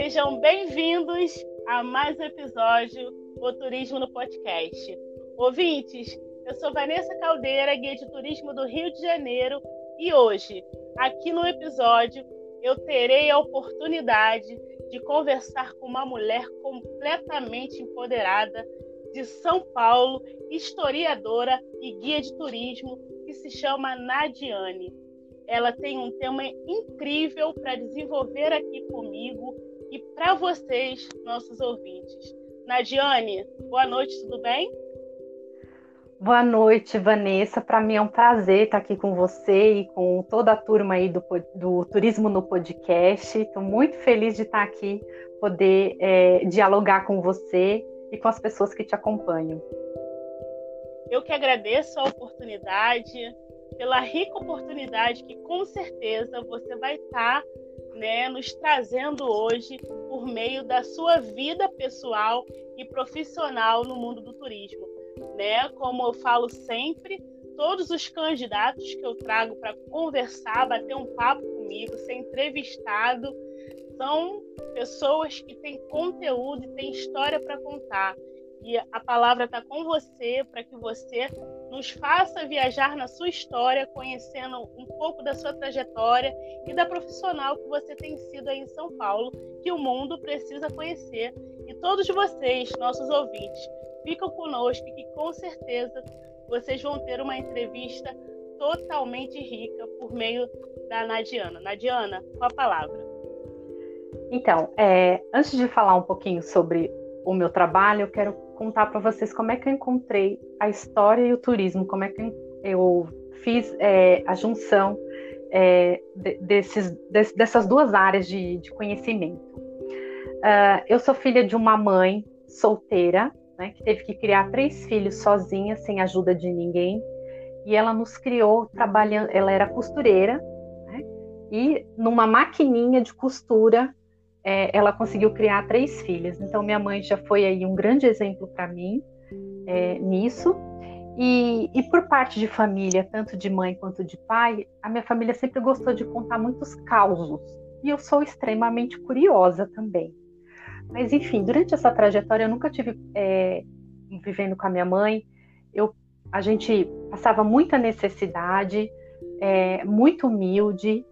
Sejam bem-vindos a mais um episódio do Turismo no Podcast. Ouvintes, eu sou Vanessa Caldeira, guia de turismo do Rio de Janeiro, e hoje, aqui no episódio, eu terei a oportunidade de conversar com uma mulher completamente empoderada de São Paulo, historiadora e guia de turismo, que se chama Nadiane. Ela tem um tema incrível para desenvolver aqui comigo e para vocês, nossos ouvintes. Nadiane, boa noite, tudo bem? Boa noite, Vanessa. Para mim é um prazer estar aqui com você e com toda a turma aí do, do Turismo no Podcast. Estou muito feliz de estar aqui, poder é, dialogar com você e com as pessoas que te acompanham. Eu que agradeço a oportunidade, pela rica oportunidade que com certeza você vai estar né, nos trazendo hoje por meio da sua vida pessoal e profissional no mundo do turismo. Né? Como eu falo sempre, todos os candidatos que eu trago para conversar, bater um papo comigo, ser entrevistado, são pessoas que têm conteúdo e têm história para contar. E a palavra está com você para que você nos faça viajar na sua história, conhecendo um pouco da sua trajetória e da profissional que você tem sido aí em São Paulo, que o mundo precisa conhecer. E todos vocês, nossos ouvintes, ficam conosco que com certeza vocês vão ter uma entrevista totalmente rica por meio da Nadiana. Nadiana, com a palavra. Então, é, antes de falar um pouquinho sobre o meu trabalho, eu quero contar para vocês como é que eu encontrei a história e o turismo, como é que eu fiz é, a junção é, desses, dessas duas áreas de, de conhecimento. Uh, eu sou filha de uma mãe solteira, né, que teve que criar três filhos sozinha, sem ajuda de ninguém, e ela nos criou trabalhando. Ela era costureira, né, e numa maquininha de costura é, ela conseguiu criar três filhas. Então, minha mãe já foi aí um grande exemplo para mim é, nisso. E, e, por parte de família, tanto de mãe quanto de pai, a minha família sempre gostou de contar muitos causos. E eu sou extremamente curiosa também. Mas, enfim, durante essa trajetória, eu nunca tive é, vivendo com a minha mãe. Eu, a gente passava muita necessidade, é, muito humilde,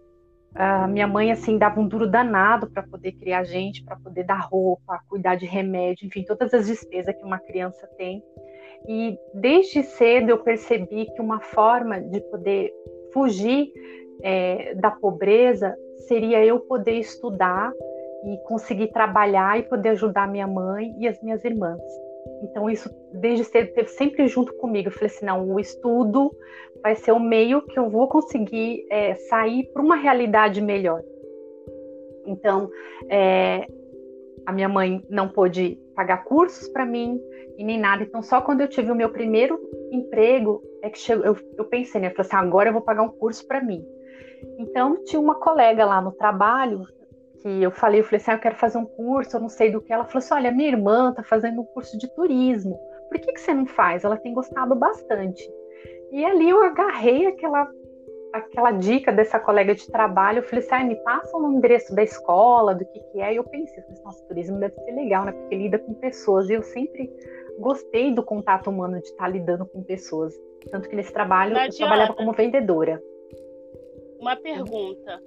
a minha mãe assim dava um duro danado para poder criar gente, para poder dar roupa, cuidar de remédio, enfim, todas as despesas que uma criança tem. E desde cedo eu percebi que uma forma de poder fugir é, da pobreza seria eu poder estudar e conseguir trabalhar e poder ajudar minha mãe e as minhas irmãs. Então, isso desde cedo teve sempre junto comigo. Eu falei assim: não, o estudo vai ser o meio que eu vou conseguir é, sair para uma realidade melhor. Então, é, a minha mãe não pôde pagar cursos para mim e nem nada. Então, só quando eu tive o meu primeiro emprego é que chegou, eu, eu pensei, né? Eu falei assim: agora eu vou pagar um curso para mim. Então, tinha uma colega lá no trabalho que eu falei, eu falei assim, ah, eu quero fazer um curso, eu não sei do que. Ela falou assim, olha, minha irmã está fazendo um curso de turismo. Por que, que você não faz? Ela tem gostado bastante. E ali eu agarrei aquela aquela dica dessa colega de trabalho, eu falei assim, ah, me passa o endereço da escola, do que que é, e eu pensei, nossa, turismo deve ser legal, né, porque lida com pessoas, e eu sempre gostei do contato humano, de estar lidando com pessoas, tanto que nesse trabalho eu trabalhava como vendedora. Uma pergunta,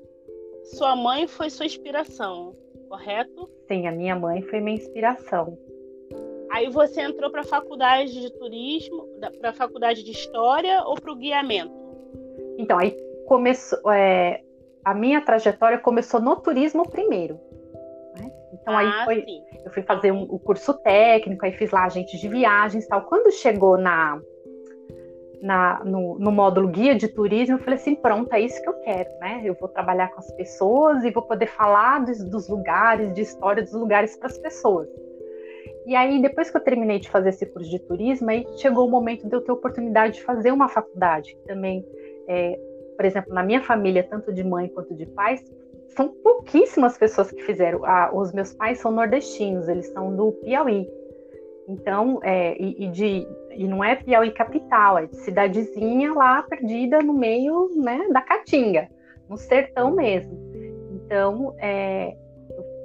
sua mãe foi sua inspiração, correto? Sim, a minha mãe foi minha inspiração. Aí você entrou para a faculdade de turismo, para a faculdade de história ou para o guiamento? Então, aí começou. É, a minha trajetória começou no turismo primeiro. Né? Então, ah, aí foi. Sim. Eu fui fazer um, o curso técnico, aí fiz lá agente de viagens tal. Quando chegou na na, no, no, módulo guia de turismo, eu falei assim, pronto, é isso que eu quero, né? Eu vou trabalhar com as pessoas e vou poder falar dos, dos lugares, de história dos lugares para as pessoas. E aí, depois que eu terminei de fazer esse curso de turismo, aí chegou o momento de eu ter oportunidade de fazer uma faculdade. Também, é, por exemplo, na minha família, tanto de mãe quanto de pais, são pouquíssimas pessoas que fizeram. Ah, os meus pais são nordestinos, eles são do Piauí. Então, é, e, e, de, e não é Piauí capital, é de cidadezinha lá perdida no meio né, da Caatinga, no sertão mesmo. Então, é,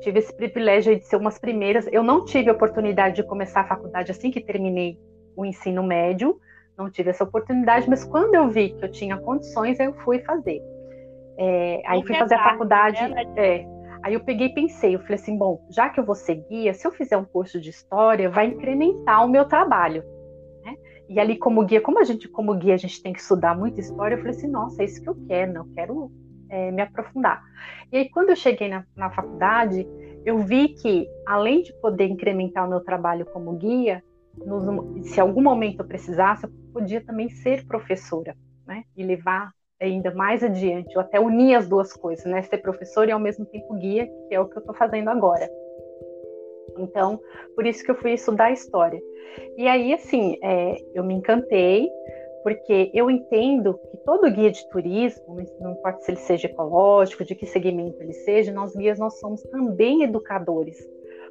tive esse privilégio de ser umas primeiras. Eu não tive a oportunidade de começar a faculdade assim que terminei o ensino médio, não tive essa oportunidade, mas quando eu vi que eu tinha condições, eu fui fazer. É, aí fui fazer a faculdade. Né? É, aí eu peguei e pensei, eu falei assim, bom, já que eu vou ser guia, se eu fizer um curso de história, vai incrementar o meu trabalho. Né? E ali como guia, como a gente como guia a gente tem que estudar muita história, eu falei assim, nossa, é isso que eu quero, né? eu quero é, me aprofundar. E aí quando eu cheguei na, na faculdade, eu vi que além de poder incrementar o meu trabalho como guia, nos, se algum momento eu precisasse, eu podia também ser professora, né? E levar ainda mais adiante, ou até unir as duas coisas, né? Ser professor e ao mesmo tempo guia, que é o que eu estou fazendo agora. Então, por isso que eu fui estudar história. E aí, assim, é, eu me encantei, porque eu entendo que todo guia de turismo, não importa se ele seja ecológico, de que segmento ele seja, nós guias nós somos também educadores.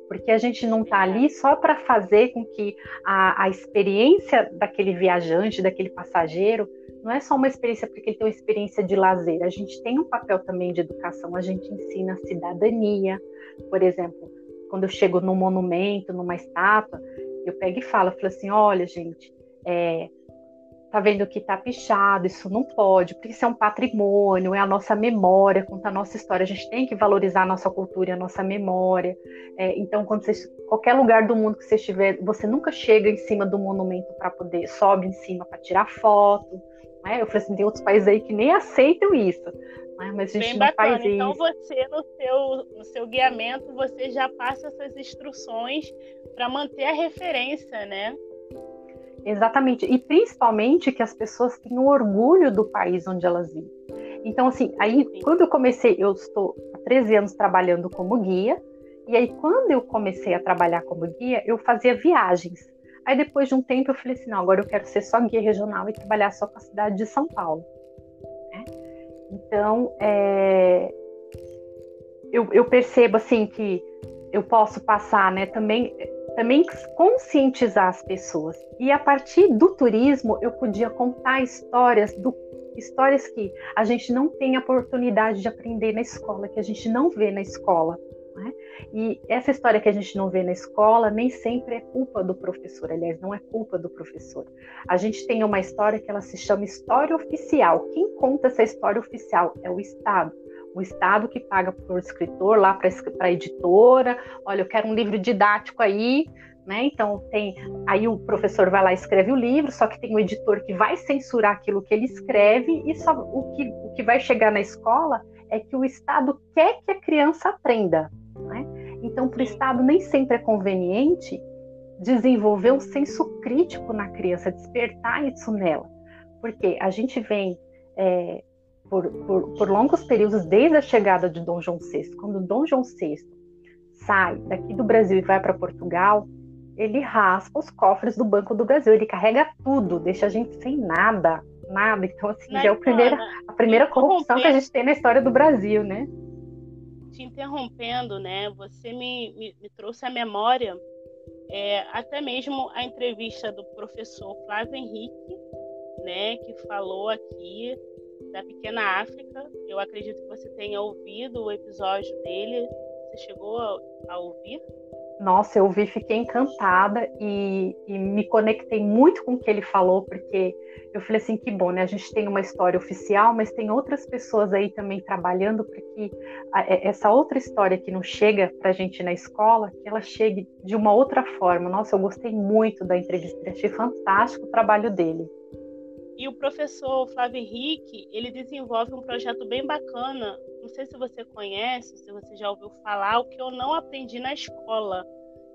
Porque a gente não está ali só para fazer com que a, a, experiência daquele viajante, daquele passageiro, não é só uma experiência porque ele tem uma experiência de lazer, a gente tem um papel também de educação, a gente ensina cidadania, por exemplo, quando eu chego num monumento, numa estátua, eu pego e falo, falo assim, olha gente, é, tá vendo que tá pichado, isso não pode, porque isso é um patrimônio, é a nossa memória, conta a nossa história, a gente tem que valorizar a nossa cultura e a nossa memória. É, então, quando você, qualquer lugar do mundo que você estiver, você nunca chega em cima do monumento para poder, sobe em cima para tirar foto. Né? Eu falei assim, tem outros países aí que nem aceitam isso. Né? Mas a gente Bem não bacana. faz então, isso. você, no seu, no seu guiamento, você já passa essas instruções para manter a referência, né? Exatamente. E principalmente que as pessoas tenham orgulho do país onde elas vivem. Então, assim, aí quando eu comecei, eu estou há 13 anos trabalhando como guia, e aí quando eu comecei a trabalhar como guia, eu fazia viagens. Aí depois de um tempo eu falei assim, não, agora eu quero ser só guia regional e trabalhar só com a cidade de São Paulo. Né? Então, é, eu, eu percebo assim que eu posso passar, né, também também conscientizar as pessoas. E a partir do turismo, eu podia contar histórias do histórias que a gente não tem a oportunidade de aprender na escola, que a gente não vê na escola. Né? E essa história que a gente não vê na escola nem sempre é culpa do professor, aliás, não é culpa do professor. A gente tem uma história que ela se chama história oficial. Quem conta essa história oficial é o Estado o Estado que paga para o escritor, lá para a editora, olha, eu quero um livro didático aí, né? Então tem aí o professor vai lá e escreve o livro, só que tem um editor que vai censurar aquilo que ele escreve e só o que, o que vai chegar na escola é que o Estado quer que a criança aprenda, né? Então para o Estado nem sempre é conveniente desenvolver um senso crítico na criança, despertar isso nela, porque a gente vem é, por, por, por, longos períodos desde a chegada de Dom João VI. Quando Dom João VI sai daqui do Brasil e vai para Portugal, ele raspa os cofres do Banco do Brasil, ele carrega tudo, deixa a gente sem nada, nada. Então, assim, já é a primeira, a primeira corrupção que a gente tem na história do Brasil, né? Te interrompendo, né? Você me, me, me trouxe à memória é, até mesmo a entrevista do professor Flávio Henrique, né, que falou aqui da Pequena África. Eu acredito que você tenha ouvido o episódio dele. Você chegou a, a ouvir? Nossa, eu ouvi, fiquei encantada e, e, me conectei muito com o que ele falou, porque eu falei assim, que bom, né? A gente tem uma história oficial, mas tem outras pessoas aí também trabalhando para que é, essa outra história que não chega para a gente na escola, que ela chegue de uma outra forma. Nossa, eu gostei muito da entrevista, achei fantástico o trabalho dele. E o professor Flávio Henrique, ele desenvolve um projeto bem bacana. Não sei se você conhece, se você já ouviu falar, o que eu não aprendi na escola.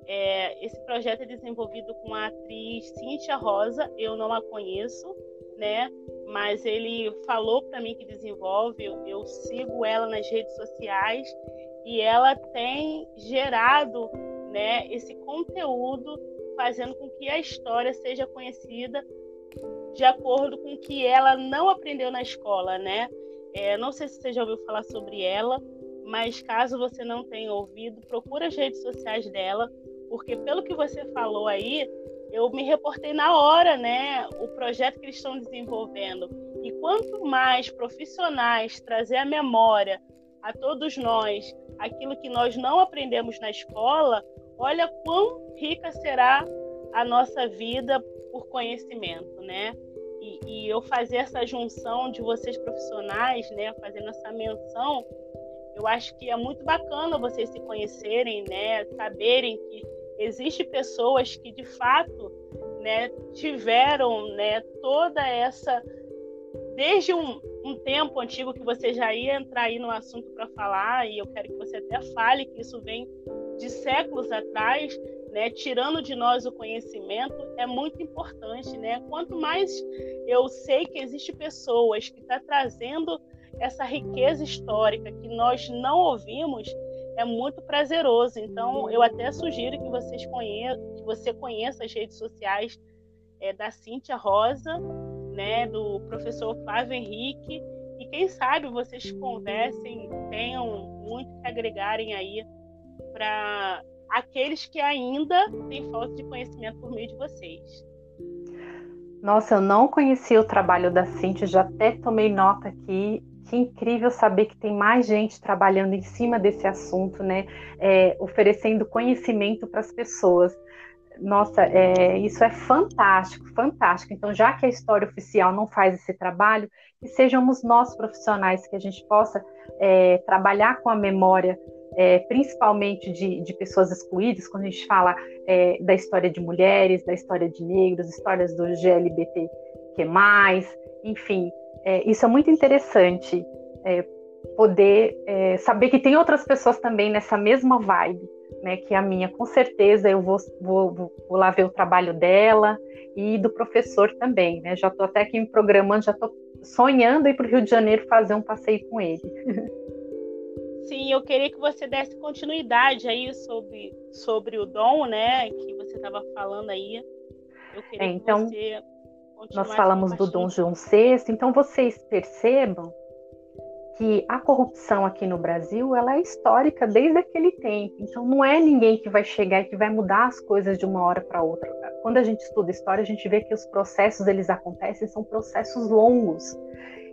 É, esse projeto é desenvolvido com a atriz Cíntia Rosa, eu não a conheço, né? Mas ele falou para mim que desenvolve, eu, eu sigo ela nas redes sociais e ela tem gerado, né, esse conteúdo fazendo com que a história seja conhecida de acordo com o que ela não aprendeu na escola, né? É, não sei se você já ouviu falar sobre ela, mas caso você não tenha ouvido, procura as redes sociais dela, porque pelo que você falou aí, eu me reportei na hora, né? O projeto que eles estão desenvolvendo. E quanto mais profissionais trazer a memória a todos nós aquilo que nós não aprendemos na escola, olha quão rica será a nossa vida por conhecimento, né? E, e, eu fazer essa junção de vocês profissionais, né, fazendo essa menção, eu acho que é muito bacana vocês se conhecerem, né, saberem que existem pessoas que de fato, né, tiveram, né, toda essa desde um, um tempo antigo que você já ia entrar aí no assunto para falar e eu quero que você até fale que isso vem de séculos atrás, né, tirando de nós o conhecimento, é muito importante, né? Quanto mais eu sei que existe pessoas que estão tá trazendo essa riqueza histórica que nós não ouvimos, é muito prazeroso. Então, eu até sugiro que vocês conheçam, que você conheça as redes sociais é, da Cíntia Rosa, né, do professor Flávio Henrique, e quem sabe vocês conversem, tenham muito que agregarem aí para aqueles que ainda têm falta de conhecimento por meio de vocês. Nossa, eu não conhecia o trabalho da Cintia, já até tomei nota aqui. Que incrível saber que tem mais gente trabalhando em cima desse assunto, né? É, oferecendo conhecimento para as pessoas. Nossa, é, isso é fantástico, fantástico. Então, já que a história oficial não faz esse trabalho, que sejamos nós profissionais que a gente possa é, trabalhar com a memória é, principalmente de, de, pessoas excluídas, quando a gente fala é, da história de mulheres, da história de negros, histórias do GLBT que mais, enfim, é, isso é muito interessante é, poder é, saber que tem outras pessoas também nessa mesma vibe, né, que a minha, com certeza eu vou, vou, vou lá ver o trabalho dela e do professor também, né? Já estou até aqui me programando, já estou sonhando ir para o Rio de Janeiro fazer um passeio com ele. Sim, eu queria que você desse continuidade aí sobre, sobre o dom, né, que você estava falando aí. Eu queria é, então, que você nós falamos do Dom João VI, então vocês percebam que a corrupção aqui no Brasil ela é histórica desde aquele tempo. Então não é ninguém que vai chegar e que vai mudar as coisas de uma hora para outra. Quando a gente estuda história, a gente vê que os processos eles acontecem, são processos longos.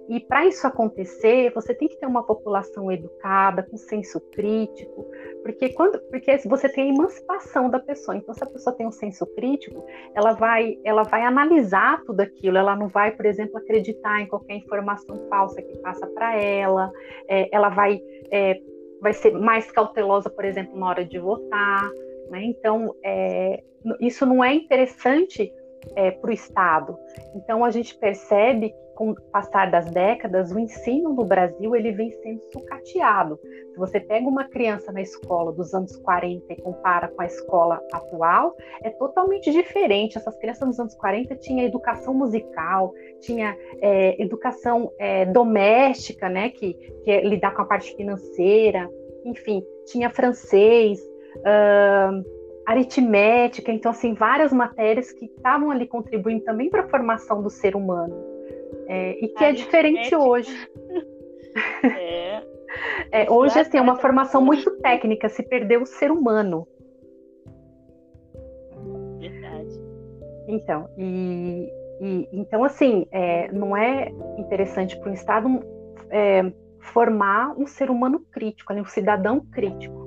E para isso acontecer, você tem que ter uma população educada, com senso crítico, porque quando, porque você tem a emancipação da pessoa. Então, se a pessoa tem um senso crítico, ela vai, ela vai analisar tudo aquilo. Ela não vai, por exemplo, acreditar em qualquer informação falsa que passa para ela. É, ela vai, é, vai ser mais cautelosa, por exemplo, na hora de votar. Né? Então, é, isso não é interessante é, para o Estado. Então a gente percebe com o passar das décadas o ensino no Brasil ele vem sendo sucateado. Se você pega uma criança na escola dos anos 40 e compara com a escola atual, é totalmente diferente. Essas crianças nos anos 40 tinha educação musical, tinha é, educação é, doméstica, né, que, que é lidar com a parte financeira, enfim, tinha francês. Uh, aritmética, então assim várias matérias que estavam ali contribuindo também para a formação do ser humano é, e que é diferente hoje. É. é hoje assim é uma formação muito técnica, se perdeu o ser humano. Verdade. Então e, e então assim é, não é interessante para o Estado é, formar um ser humano crítico, um cidadão crítico.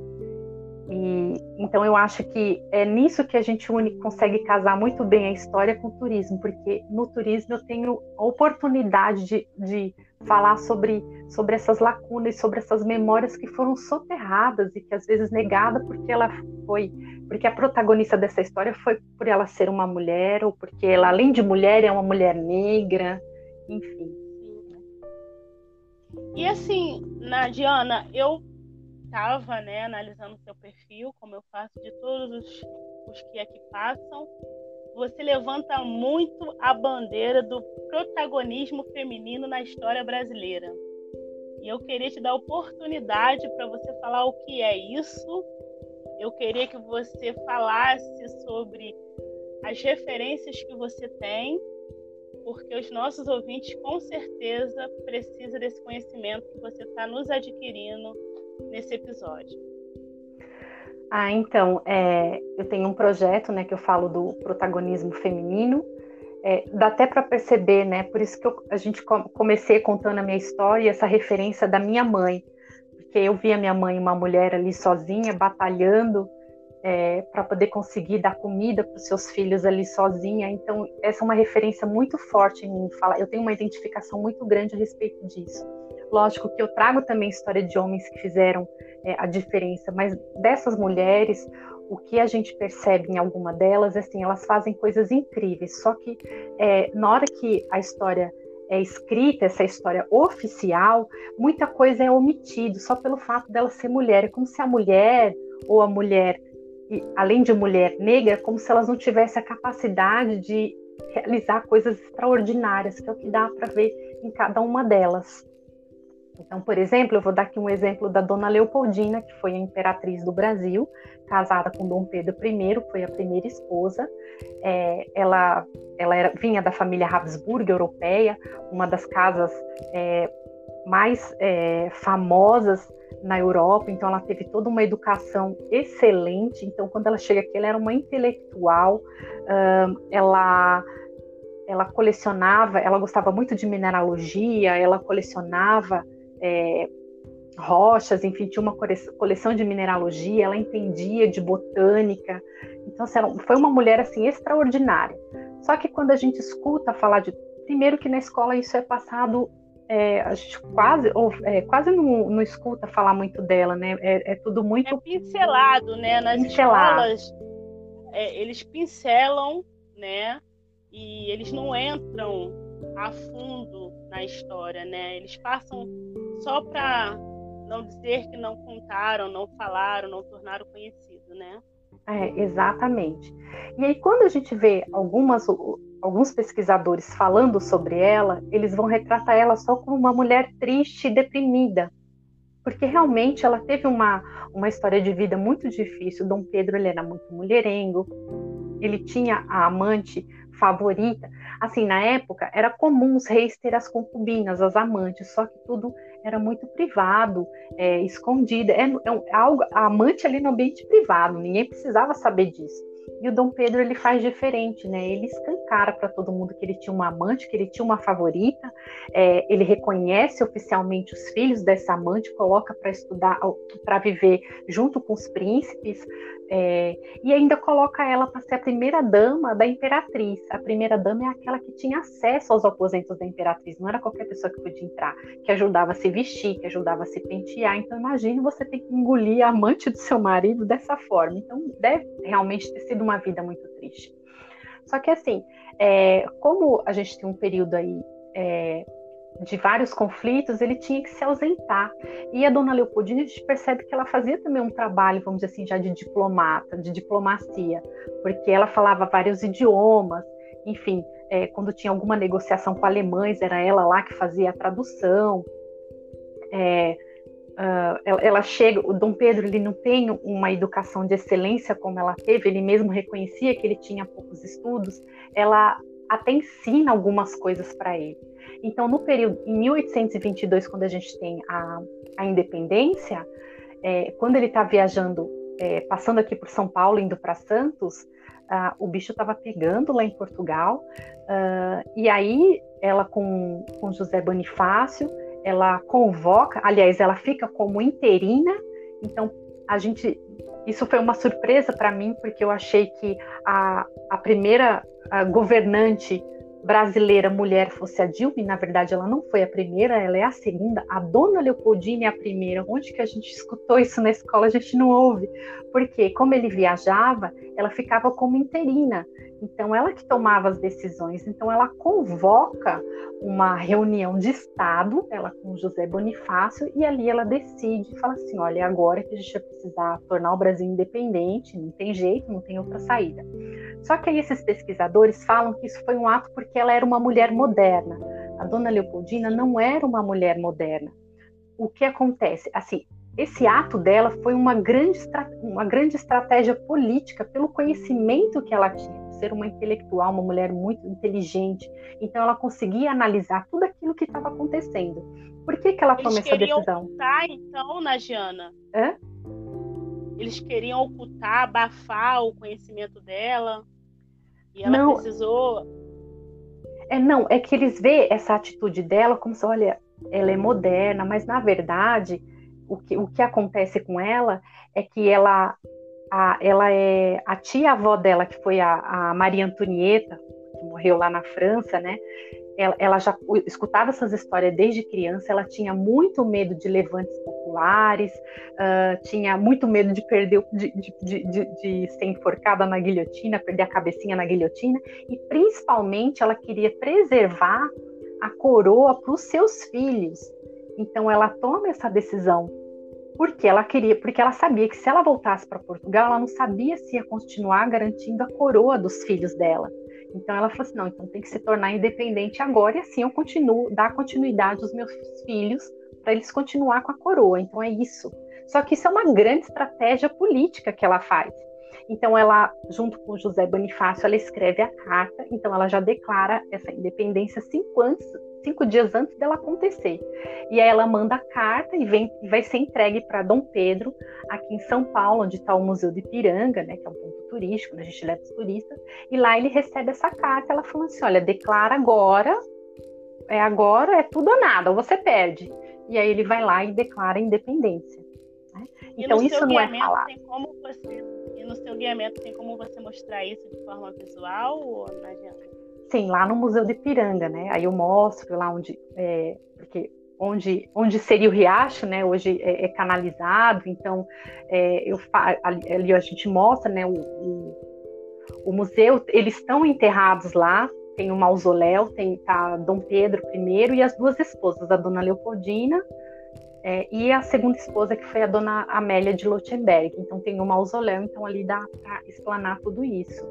E, então eu acho que é nisso que a gente une, consegue casar muito bem a história com o turismo, porque no turismo eu tenho a oportunidade de, de falar sobre, sobre essas lacunas, sobre essas memórias que foram soterradas e que às vezes negada porque ela foi, porque a protagonista dessa história foi por ela ser uma mulher ou porque ela além de mulher é uma mulher negra, enfim. E assim, na Diana, eu estava né, analisando seu perfil, como eu faço de todos os, os que aqui passam, você levanta muito a bandeira do protagonismo feminino na história brasileira. E eu queria te dar oportunidade para você falar o que é isso. Eu queria que você falasse sobre as referências que você tem, porque os nossos ouvintes com certeza precisam desse conhecimento que você está nos adquirindo nesse episódio? Ah, então, é, eu tenho um projeto, né, que eu falo do protagonismo feminino. É, dá até para perceber, né? Por isso que eu, a gente comecei contando a minha história, essa referência da minha mãe, porque eu via minha mãe, uma mulher ali sozinha, batalhando é, para poder conseguir dar comida para os seus filhos ali sozinha. Então, essa é uma referência muito forte em mim. Eu tenho uma identificação muito grande a respeito disso. Lógico que eu trago também história de homens que fizeram é, a diferença, mas dessas mulheres, o que a gente percebe em alguma delas, assim, elas fazem coisas incríveis. Só que é, na hora que a história é escrita, essa história oficial, muita coisa é omitido só pelo fato dela ser mulher. É como se a mulher ou a mulher, além de mulher negra, como se elas não tivessem a capacidade de realizar coisas extraordinárias, que é o que dá para ver em cada uma delas. Então, por exemplo, eu vou dar aqui um exemplo da Dona Leopoldina, que foi a imperatriz do Brasil, casada com Dom Pedro I, foi a primeira esposa. É, ela ela era, vinha da família Habsburg europeia, uma das casas é, mais é, famosas na Europa, então ela teve toda uma educação excelente. Então, quando ela chega aqui, ela era uma intelectual, ela ela colecionava, ela gostava muito de mineralogia, ela colecionava é, rochas, enfim, tinha uma coleção de mineralogia, ela entendia de botânica. Então, assim, foi uma mulher assim extraordinária. Só que quando a gente escuta falar de, primeiro que na escola isso é passado, é, a gente quase, ou, é, quase não, não, escuta falar muito dela, né? É, é tudo muito é pincelado, né? Nas pincelado. escolas é, eles pincelam, né? E eles não entram a fundo na história, né? Eles passam só para não dizer que não contaram, não falaram, não tornaram conhecido, né? É, exatamente. E aí, quando a gente vê algumas, alguns pesquisadores falando sobre ela, eles vão retratar ela só como uma mulher triste e deprimida, porque realmente ela teve uma, uma história de vida muito difícil. Dom Pedro ele era muito mulherengo, ele tinha a amante favorita. Assim, na época, era comum os reis ter as concubinas, as amantes, só que tudo era muito privado, é, escondido. É, é algo, a amante ali no ambiente privado, ninguém precisava saber disso. E o Dom Pedro ele faz diferente, né? Ele escancara para todo mundo que ele tinha uma amante, que ele tinha uma favorita. É, ele reconhece oficialmente os filhos dessa amante, coloca para estudar, para viver junto com os príncipes. É, e ainda coloca ela para ser a primeira dama da imperatriz. A primeira dama é aquela que tinha acesso aos aposentos da imperatriz, não era qualquer pessoa que podia entrar, que ajudava a se vestir, que ajudava a se pentear. Então, imagine você ter que engolir a amante do seu marido dessa forma. Então, deve realmente ter sido uma vida muito triste. Só que, assim, é, como a gente tem um período aí é, de vários conflitos, ele tinha que se ausentar. E a dona Leopoldina, a gente percebe que ela fazia também um trabalho, vamos dizer assim, já de diplomata, de diplomacia, porque ela falava vários idiomas, enfim, é, quando tinha alguma negociação com alemães, era ela lá que fazia a tradução. É, ela, ela, chega, o Dom Pedro ele não tem uma educação de excelência como ela teve, ele mesmo reconhecia que ele tinha poucos estudos, ela até ensina algumas coisas para ele. Então, no período, em 1822, quando a gente tem a, a independência, é, quando ele está viajando, é, passando aqui por São Paulo, indo para Santos, uh, o bicho estava pegando lá em Portugal, uh, e aí ela com, com José Bonifácio, ela convoca, aliás, ela fica como interina, então a gente isso foi uma surpresa para mim, porque eu achei que a, a primeira a governante brasileira mulher fosse a Dilma, e na verdade ela não foi a primeira, ela é a segunda. A dona Leopoldina é a primeira. Onde que a gente escutou isso na escola? A gente não ouve. Porque, como ele viajava, ela ficava como interina. Então, ela que tomava as decisões. Então, ela convoca uma reunião de Estado, ela com José Bonifácio, e ali ela decide, fala assim: olha, agora que a gente vai precisar tornar o Brasil independente, não tem jeito, não tem outra saída. Só que aí esses pesquisadores falam que isso foi um ato porque ela era uma mulher moderna. A dona Leopoldina não era uma mulher moderna. O que acontece? Assim, esse ato dela foi uma grande, uma grande estratégia política pelo conhecimento que ela tinha, ser uma intelectual, uma mulher muito inteligente. Então ela conseguia analisar tudo aquilo que estava acontecendo. Por que, que ela tomou essa decisão? Ocultar, então, Nagiana? Hã? Eles queriam ocultar, abafar o conhecimento dela. E ela não, precisou. É, não, é que eles vê essa atitude dela como se, olha, ela é moderna, mas na verdade o que, o que acontece com ela é que ela, a, ela é a tia-avó dela, que foi a, a Maria Antonieta, que morreu lá na França, né? Ela, ela, já escutava essas histórias desde criança, ela tinha muito medo de levantes populares, uh, tinha muito medo de perder, de, de, de, de, ser enforcada na guilhotina, perder a cabecinha na guilhotina, e principalmente ela queria preservar a coroa para os seus filhos. Então ela toma essa decisão porque ela queria, porque ela sabia que se ela voltasse para Portugal, ela não sabia se ia continuar garantindo a coroa dos filhos dela. Então ela falou assim: não, então tem que se tornar independente agora e assim eu continuo, dar continuidade aos meus filhos para eles continuar com a coroa. Então é isso. Só que isso é uma grande estratégia política que ela faz. Então ela, junto com José Bonifácio, ela escreve a carta. Então ela já declara essa independência cinco, antes, cinco dias antes dela acontecer. E aí ela manda a carta e, vem, e vai ser entregue para Dom Pedro aqui em São Paulo, onde está o Museu de Piranga, né, que é um ponto turístico, onde a gente leva os turistas, e lá ele recebe essa carta, ela falando assim, olha, declara agora, é agora, é tudo ou nada, ou você perde. E aí ele vai lá e declara a independência. Né? Então isso não é falado. Tem como você, no seu guiamento tem como você mostrar isso de forma visual ou não adianta? Sim, lá no Museu de Piranga, né? Aí eu mostro lá onde, é, porque onde, onde seria o riacho, né? Hoje é, é canalizado, então é, eu ali, a gente mostra, né? O, o, o, museu, eles estão enterrados lá. Tem o mausoléu, tem tá Dom Pedro I e as duas esposas, a Dona Leopoldina é, e a segunda esposa que foi a Dona Amélia de Lottenberg. Então tem o um mausoléu, então ali dá para explanar tudo isso.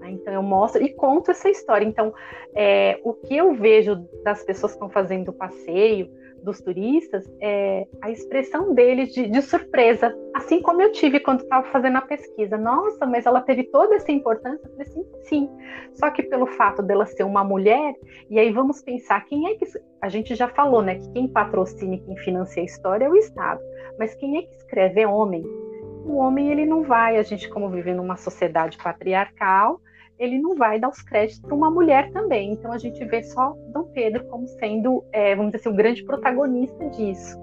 Né? Então eu mostro e conto essa história. Então é, o que eu vejo das pessoas que estão fazendo o passeio, dos turistas é a expressão deles de, de surpresa, assim como eu tive quando estava fazendo a pesquisa. Nossa, mas ela teve toda essa importância? Eu falei assim, sim. Só que pelo fato dela ser uma mulher, e aí vamos pensar quem é que a gente já falou, né, que quem patrocina e quem financia a história é o Estado, mas quem é que escreve é homem. O homem ele não vai, a gente como vive numa sociedade patriarcal, ele não vai dar os créditos para uma mulher também. Então a gente vê só Dom Pedro como sendo, é, vamos dizer assim, o grande protagonista disso.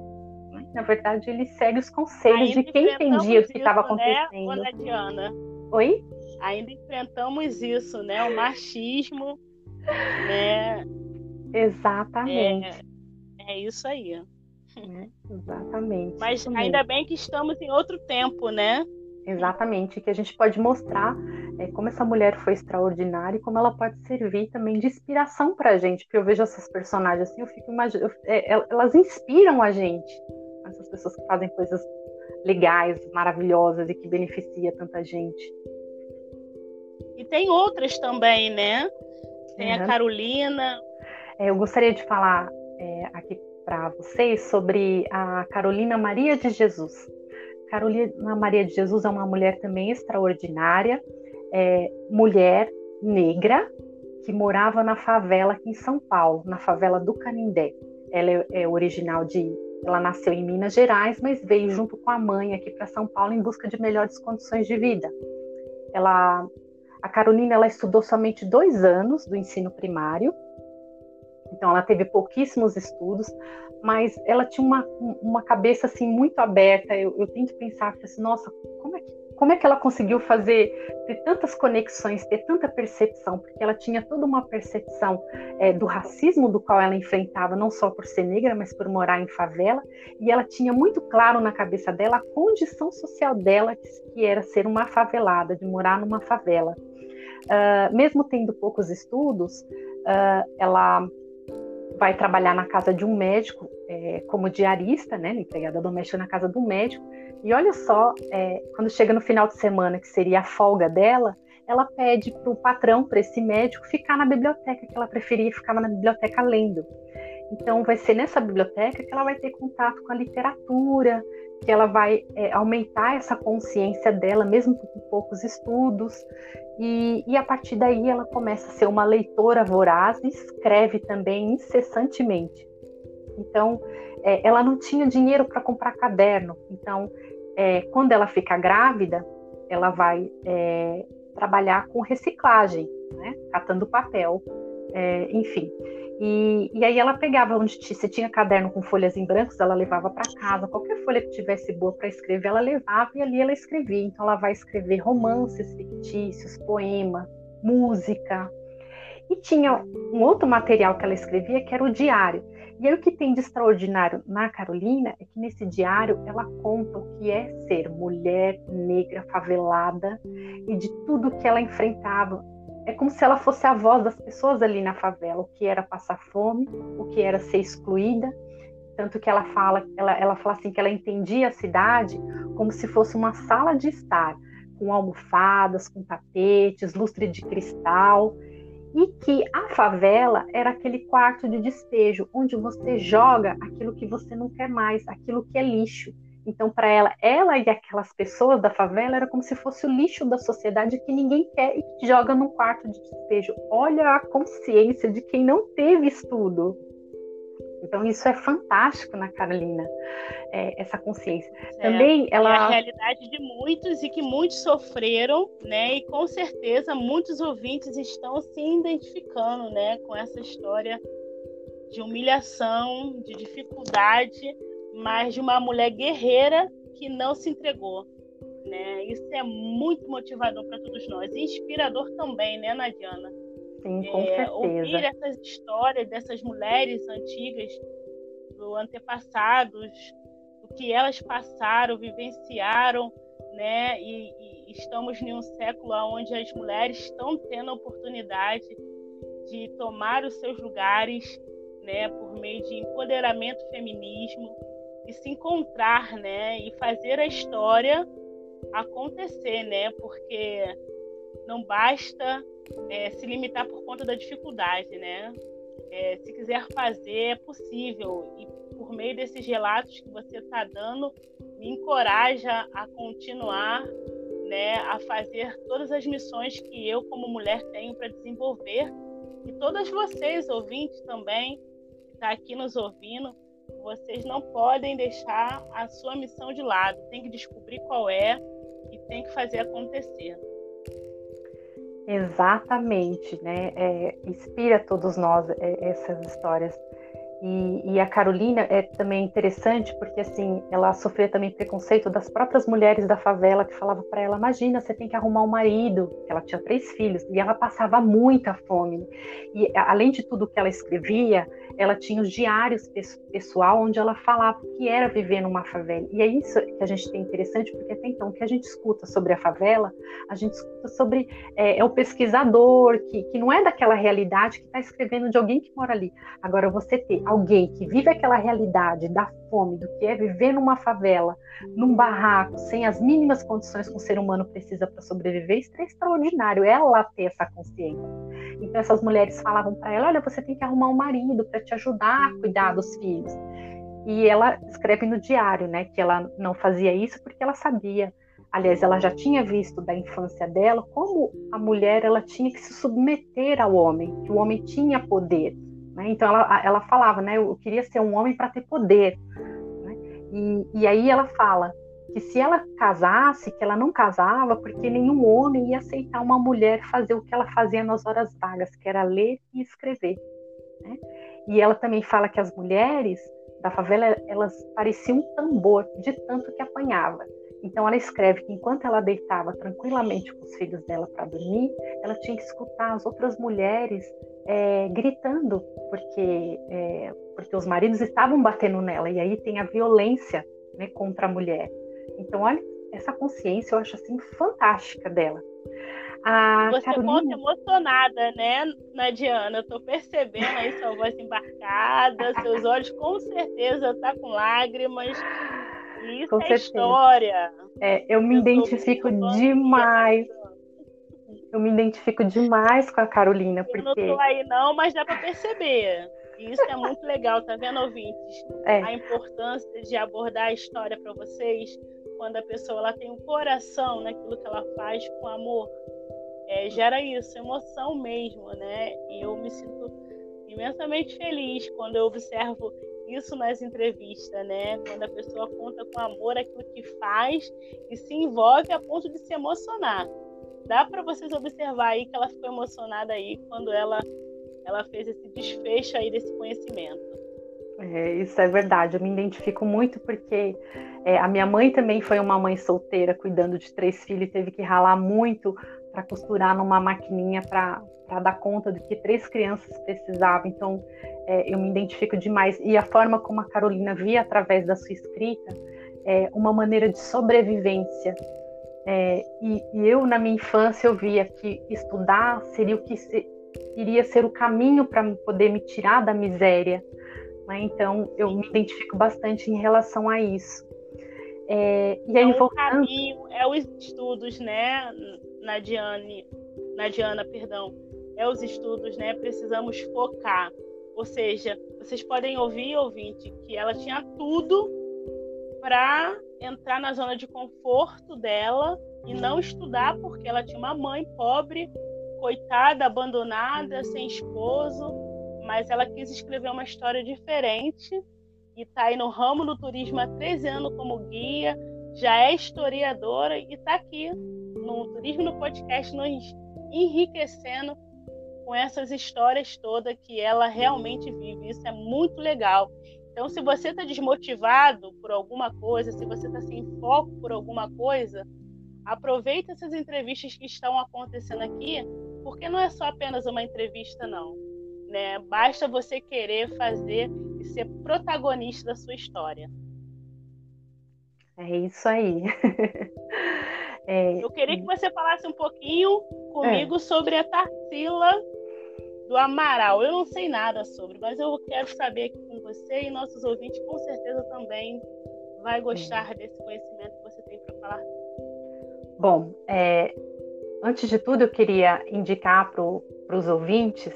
Na verdade, ele segue os conselhos Ainda de quem entendia o que estava né, acontecendo. Né, Diana? Oi? Ainda enfrentamos isso, né? O machismo, né? Exatamente. É, é isso aí. É, exatamente. Mas ainda bem que estamos em outro tempo, né? Exatamente, que a gente pode mostrar é, como essa mulher foi extraordinária e como ela pode servir também de inspiração para a gente. Porque eu vejo essas personagens assim, eu fico imaginando, é, elas inspiram a gente, essas pessoas que fazem coisas legais, maravilhosas e que beneficia tanta gente. E tem outras também, né? Tem uhum. a Carolina. É, eu gostaria de falar é, aqui para vocês sobre a Carolina Maria de Jesus. Carolina Maria de Jesus é uma mulher também extraordinária, é, mulher negra que morava na favela aqui em São Paulo, na favela do Canindé. Ela é, é original de, ela nasceu em Minas Gerais, mas veio junto com a mãe aqui para São Paulo em busca de melhores condições de vida. Ela, a Carolina, ela estudou somente dois anos do ensino primário então ela teve pouquíssimos estudos, mas ela tinha uma, uma cabeça assim muito aberta. Eu, eu tento pensar assim, nossa, como é, que, como é que ela conseguiu fazer, ter tantas conexões, ter tanta percepção? Porque ela tinha toda uma percepção é, do racismo do qual ela enfrentava, não só por ser negra, mas por morar em favela. E ela tinha muito claro na cabeça dela a condição social dela, que era ser uma favelada, de morar numa favela. Uh, mesmo tendo poucos estudos, uh, ela vai trabalhar na casa de um médico é, como diarista, né, empregada doméstica na casa do médico. E olha só, é, quando chega no final de semana, que seria a folga dela, ela pede para o patrão, para esse médico, ficar na biblioteca, que ela preferia ficar na biblioteca lendo. Então, vai ser nessa biblioteca que ela vai ter contato com a literatura, que ela vai é, aumentar essa consciência dela, mesmo com poucos estudos, e, e, a partir daí ela começa a ser uma leitora voraz e escreve também incessantemente. Então, é, ela não tinha dinheiro para comprar caderno, então, é, quando ela fica grávida, ela vai é, trabalhar com reciclagem, né? catando papel, é, enfim. E, e, aí ela pegava onde você tinha caderno com folhas em brancos, ela levava para casa. Qualquer folha que tivesse boa para escrever, ela levava e ali ela escrevia. Então ela vai escrever romances fictícios, poema, música. E tinha um outro material que ela escrevia que era o diário. E aí o que tem de extraordinário na Carolina é que nesse diário ela conta o que é ser mulher negra favelada e de tudo que ela enfrentava é como se ela fosse a voz das pessoas ali na favela, o que era passar fome, o que era ser excluída. Tanto que ela fala, ela, ela fala assim que ela entendia a cidade como se fosse uma sala de estar, com almofadas, com tapetes, lustre de cristal, e que a favela era aquele quarto de despejo onde você joga aquilo que você não quer mais, aquilo que é lixo. Então, para ela, ela e aquelas pessoas da favela era como se fosse o lixo da sociedade que ninguém quer e que joga num quarto de despejo. Olha a consciência de quem não teve estudo. Então, isso é fantástico na Carolina, é, essa consciência. É, Também ela. É a realidade de muitos e que muitos sofreram, né? E com certeza muitos ouvintes estão se identificando, né, com essa história de humilhação, de dificuldade mas de uma mulher guerreira que não se entregou. Né? Isso é muito motivador para todos nós, e inspirador também, né, Nadiana? Sim, com é, certeza. Ouvir essas histórias dessas mulheres antigas, do antepassados, o que elas passaram, vivenciaram, né? E, e estamos em um século onde as mulheres estão tendo a oportunidade de tomar os seus lugares, né? Por meio de empoderamento feminismo, e se encontrar, né? E fazer a história acontecer, né? Porque não basta é, se limitar por conta da dificuldade, né? É, se quiser fazer, é possível. E por meio desses relatos que você está dando, me encoraja a continuar, né? A fazer todas as missões que eu, como mulher, tenho para desenvolver. E todas vocês, ouvintes também, que tá aqui nos ouvindo, vocês não podem deixar a sua missão de lado. Tem que descobrir qual é e tem que fazer acontecer. Exatamente, né? É, inspira todos nós é, essas histórias. E, e, a Carolina é também interessante porque assim ela sofria também preconceito das próprias mulheres da favela que falava para ela: imagina, você tem que arrumar um marido. Ela tinha três filhos e ela passava muita fome. E além de tudo que ela escrevia, ela tinha os diários pessoal onde ela falava o que era viver numa favela. E é isso que a gente tem interessante porque até então o que a gente escuta sobre a favela, a gente escuta sobre é, é o pesquisador que, que não é daquela realidade que está escrevendo de alguém que mora ali. Agora você ter alguém que vive aquela realidade da fome, do que é viver numa favela, num barraco, sem as mínimas condições que um ser humano precisa para sobreviver, isso é extraordinário, ela ter essa consciência. Então essas mulheres falavam para ela, olha, você tem que arrumar um marido para te ajudar a cuidar dos filhos. E ela escreve no diário, né, que ela não fazia isso porque ela sabia aliás, ela já tinha visto da infância dela como a mulher ela tinha que se submeter ao homem, que o homem tinha poder. Né? Então ela, ela falava, né? Eu queria ser um homem para ter poder. Né? E, e aí ela fala que se ela casasse, que ela não casava porque nenhum homem ia aceitar uma mulher fazer o que ela fazia nas horas vagas, que era ler e escrever. Né? E ela também fala que as mulheres da favela elas pareciam um tambor de tanto que apanhava. Então ela escreve que enquanto ela deitava tranquilamente com os filhos dela para dormir, ela tinha que escutar as outras mulheres é, gritando porque é, porque os maridos estavam batendo nela e aí tem a violência né, contra a mulher. Então olha essa consciência eu acho assim fantástica dela. A Você Carolina... conta emocionada, né, Nadiana? Eu tô percebendo aí sua voz embarcada, seus olhos com certeza tá com lágrimas. Isso Com é certeza. história. É, eu me eu identifico demais. Eu me identifico demais com a Carolina, porque. Eu não tô aí não, mas dá para perceber. isso é muito legal, tá vendo, ouvintes? É. A importância de abordar a história para vocês quando a pessoa ela tem um coração naquilo que ela faz com amor. É, gera isso, emoção mesmo, né? E eu me sinto imensamente feliz quando eu observo isso nas entrevistas, né? Quando a pessoa conta com amor aquilo que faz e se envolve a ponto de se emocionar. Dá para vocês observar aí que ela ficou emocionada aí quando ela ela fez esse desfecho aí desse conhecimento. É, isso é verdade, eu me identifico muito porque é, a minha mãe também foi uma mãe solteira, cuidando de três filhos, e teve que ralar muito para costurar numa maquininha para dar conta do que três crianças precisavam. Então, é, eu me identifico demais. E a forma como a Carolina via através da sua escrita é uma maneira de sobrevivência. É, e, e, eu, na minha infância, eu via que estudar seria o que se, iria ser o caminho para poder me tirar da miséria. Né? Então, eu me identifico bastante em relação a isso. É, e aí, então, voltando... o caminho é os estudos, né, na Diane, na Diana, perdão, é os estudos, né? Precisamos focar. Ou seja, vocês podem ouvir, ouvinte, que ela tinha tudo para entrar na zona de conforto dela e não estudar porque ela tinha uma mãe pobre coitada, abandonada, sem esposo, mas ela quis escrever uma história diferente e está aí no ramo do turismo há 13 anos como guia, já é historiadora e está aqui no Turismo no Podcast nos enriquecendo com essas histórias todas que ela realmente vive. Isso é muito legal. Então, se você está desmotivado por alguma coisa, se você está sem foco por alguma coisa, aproveita essas entrevistas que estão acontecendo aqui porque não é só apenas uma entrevista, não. Né? Basta você querer fazer e ser protagonista da sua história. É isso aí. é... Eu queria que você falasse um pouquinho comigo é. sobre a Tarsila do Amaral. Eu não sei nada sobre, mas eu quero saber aqui com você e nossos ouvintes com certeza também vai gostar é. desse conhecimento que você tem para falar. Bom, é, Antes de tudo, eu queria indicar para os ouvintes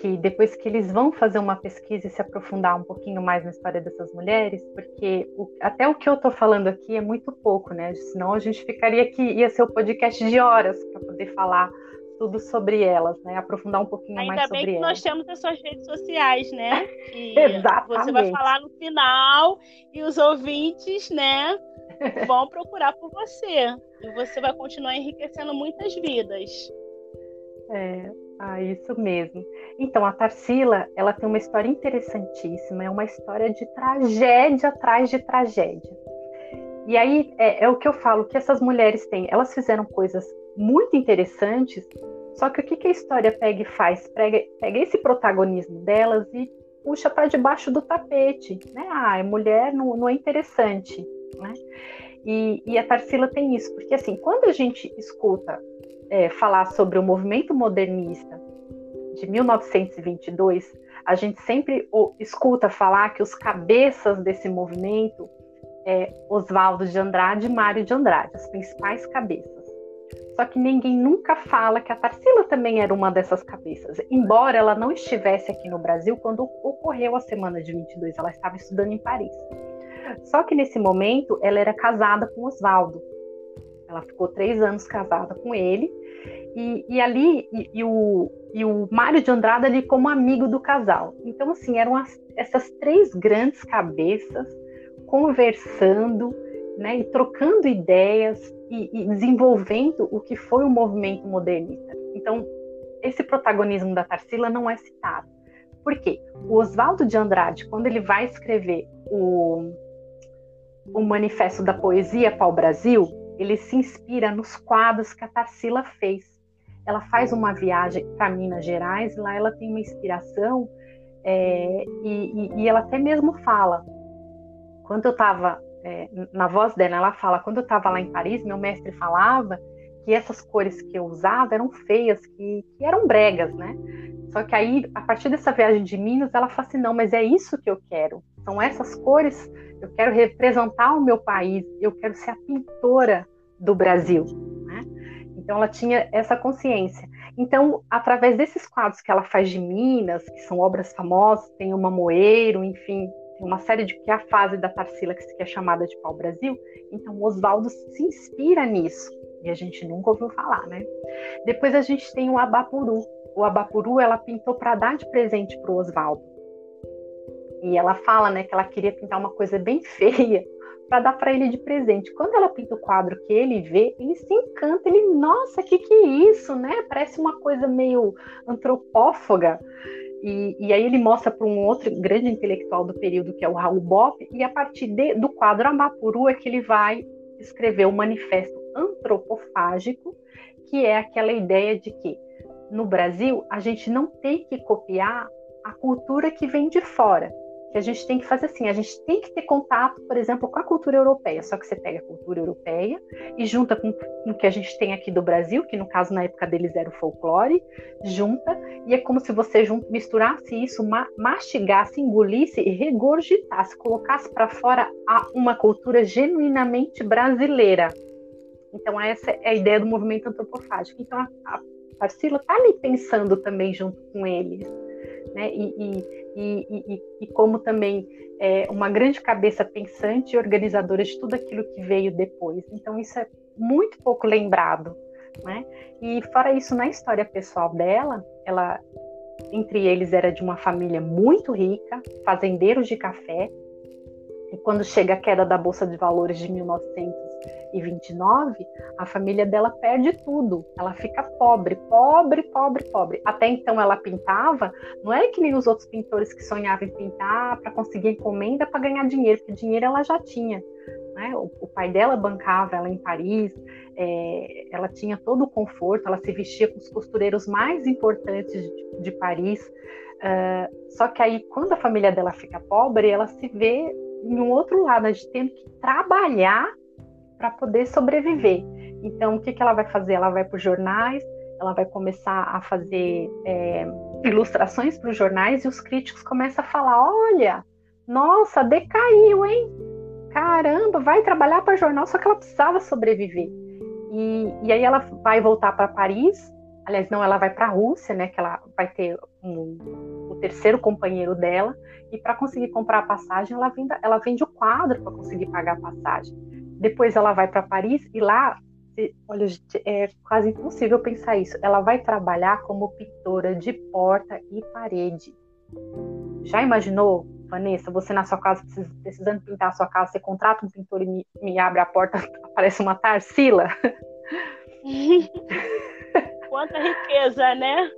que depois que eles vão fazer uma pesquisa e se aprofundar um pouquinho mais na história dessas mulheres, porque o, até o que eu estou falando aqui é muito pouco, né? Senão a gente ficaria aqui, ia ser o um podcast de horas para poder falar tudo sobre elas, né? Aprofundar um pouquinho Ainda mais sobre elas. Ainda bem que nós temos as suas redes sociais, né? Exatamente. Você vai falar no final e os ouvintes, né? vão procurar por você. E você vai continuar enriquecendo muitas vidas. É, ah, isso mesmo. Então, a Tarsila, ela tem uma história interessantíssima, é uma história de tragédia atrás de tragédia. E aí, é, é o que eu falo, que essas mulheres têm, elas fizeram coisas muito interessantes, só que o que, que a história pega e faz? Pega, pega esse protagonismo delas e puxa para debaixo do tapete, né? Ah, mulher não, não é interessante. Né? E, e, a Tarsila tem isso, porque assim, quando a gente escuta é, falar sobre o movimento modernista de 1922, a gente sempre escuta falar que os cabeças desse movimento é Oswaldo de Andrade e Mário de Andrade, as principais cabeças. Só que ninguém nunca fala que a Tarsila também era uma dessas cabeças, embora ela não estivesse aqui no Brasil quando ocorreu a semana de 22, ela estava estudando em Paris. Só que nesse momento ela era casada com Oswaldo. Ela ficou três anos casada com ele. E, e ali, e, e, o, e o Mário de Andrade ali como amigo do casal. Então, assim, eram as, essas três grandes cabeças conversando, né, e trocando ideias e, e desenvolvendo o que foi o movimento modernista. Então, esse protagonismo da Tarsila não é citado. Por quê? O Oswaldo de Andrade, quando ele vai escrever o, o Manifesto da Poesia para o Brasil, ele se inspira nos quadros que a Tarsila fez. Ela faz uma viagem para Minas Gerais, lá ela tem uma inspiração é, e, e, ela até mesmo fala. Quando eu estava, é, na voz dela, ela fala: quando eu estava lá em Paris, meu mestre falava que essas cores que eu usava eram feias, que, que eram bregas, né? Só que aí, a partir dessa viagem de Minas, ela fala assim: não, mas é isso que eu quero. São essas cores eu quero representar o meu país, eu quero ser a pintora do Brasil. Então ela tinha essa consciência. Então, através desses quadros que ela faz de Minas, que são obras famosas, tem o Mamoeiro, enfim, tem uma série de que é a fase da Tarsila que é chamada de Pau Brasil. Então, Oswaldo se inspira nisso e a gente nunca ouviu falar, né? Depois a gente tem o Abapuru. O Abapuru ela pintou para dar de presente para o Oswaldo. E ela fala, né, que ela queria pintar uma coisa bem feia para dar para ele de presente. Quando ela pinta o quadro que ele vê, ele se encanta, ele, nossa, que que é isso, né? Parece uma coisa meio antropófaga. E, e aí ele mostra para um outro grande intelectual do período, que é o Raul Bopp, e a partir de, do quadro Amapuru é que ele vai escrever o Manifesto Antropofágico, que é aquela ideia de que no Brasil a gente não tem que copiar a cultura que vem de fora, que a gente tem que fazer assim, a gente tem que ter contato, por exemplo, com a cultura europeia, só que você pega a cultura europeia e junta com o que a gente tem aqui do Brasil, que no caso na época deles era o folclore, junta, e é como se você misturasse isso, mastigasse, engolisse e regurgitasse, colocasse para fora uma cultura genuinamente brasileira. Então essa é a ideia do movimento antropofágico. Então a, a Tarsila está ali pensando também junto com eles né? E, e, e, e como também é uma grande cabeça pensante e organizadora de tudo aquilo que veio depois. Então isso é muito pouco lembrado, né? E fora isso, na história pessoal dela, ela entre eles era de uma família muito rica, fazendeiros de café. E quando chega a queda da bolsa de valores de 1900 e 29, a família dela perde tudo. Ela fica pobre, pobre, pobre, pobre. Até então ela pintava, não é que nem os outros pintores que sonhavam em pintar para conseguir encomenda para ganhar dinheiro, porque dinheiro ela já tinha. Né? O, o, pai dela bancava ela em Paris, é, ela tinha todo o conforto, ela se vestia com os costureiros mais importantes de, de Paris. Uh, só que aí, quando a família dela fica pobre, ela se vê em um outro lado, de tendo que trabalhar para poder sobreviver. Então, o que, que ela vai fazer? Ela vai para os jornais, ela vai começar a fazer é, ilustrações para os jornais e os críticos começam a falar: olha, nossa, decaiu, hein? Caramba, vai trabalhar para jornal, só que ela precisava sobreviver. E, e aí ela vai voltar para Paris, aliás, não, ela vai para a Rússia, né? Que ela vai ter um, o terceiro companheiro dela, e para conseguir comprar a passagem, ela ela vende o quadro para conseguir pagar a passagem. Depois ela vai para Paris e lá, olha, é quase impossível pensar isso. Ela vai trabalhar como pintora de porta e parede. Já imaginou, Vanessa, você na sua casa precisando pintar a sua casa, você contrata um pintor e me, me abre a porta, aparece uma Tarsila? Quanta riqueza, né?